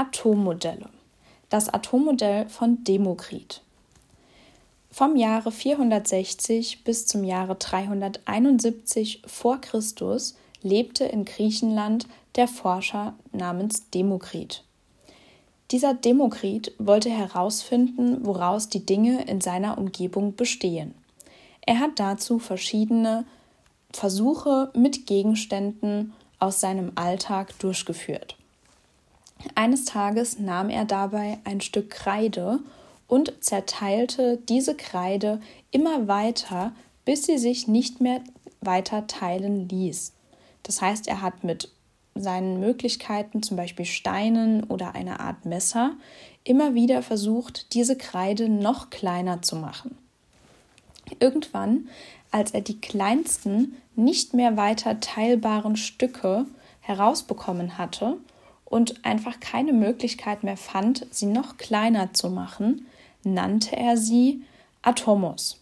Atommodelle. Das Atommodell von Demokrit. Vom Jahre 460 bis zum Jahre 371 vor Christus lebte in Griechenland der Forscher namens Demokrit. Dieser Demokrit wollte herausfinden, woraus die Dinge in seiner Umgebung bestehen. Er hat dazu verschiedene Versuche mit Gegenständen aus seinem Alltag durchgeführt. Eines Tages nahm er dabei ein Stück Kreide und zerteilte diese Kreide immer weiter, bis sie sich nicht mehr weiter teilen ließ. Das heißt, er hat mit seinen Möglichkeiten, zum Beispiel Steinen oder einer Art Messer, immer wieder versucht, diese Kreide noch kleiner zu machen. Irgendwann, als er die kleinsten, nicht mehr weiter teilbaren Stücke herausbekommen hatte und einfach keine Möglichkeit mehr fand, sie noch kleiner zu machen, nannte er sie Atomos.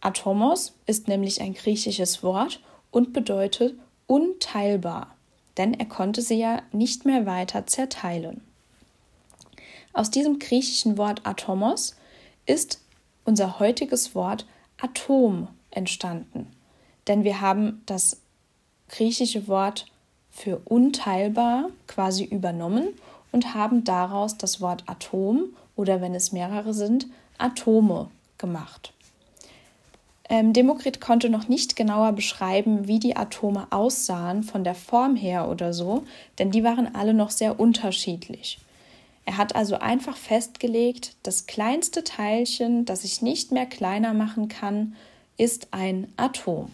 Atomos ist nämlich ein griechisches Wort und bedeutet unteilbar denn er konnte sie ja nicht mehr weiter zerteilen. Aus diesem griechischen Wort Atomos ist unser heutiges Wort Atom entstanden, denn wir haben das griechische Wort für unteilbar quasi übernommen und haben daraus das Wort Atom oder wenn es mehrere sind, Atome gemacht. Ähm, Demokrit konnte noch nicht genauer beschreiben, wie die Atome aussahen, von der Form her oder so, denn die waren alle noch sehr unterschiedlich. Er hat also einfach festgelegt, das kleinste Teilchen, das sich nicht mehr kleiner machen kann, ist ein Atom.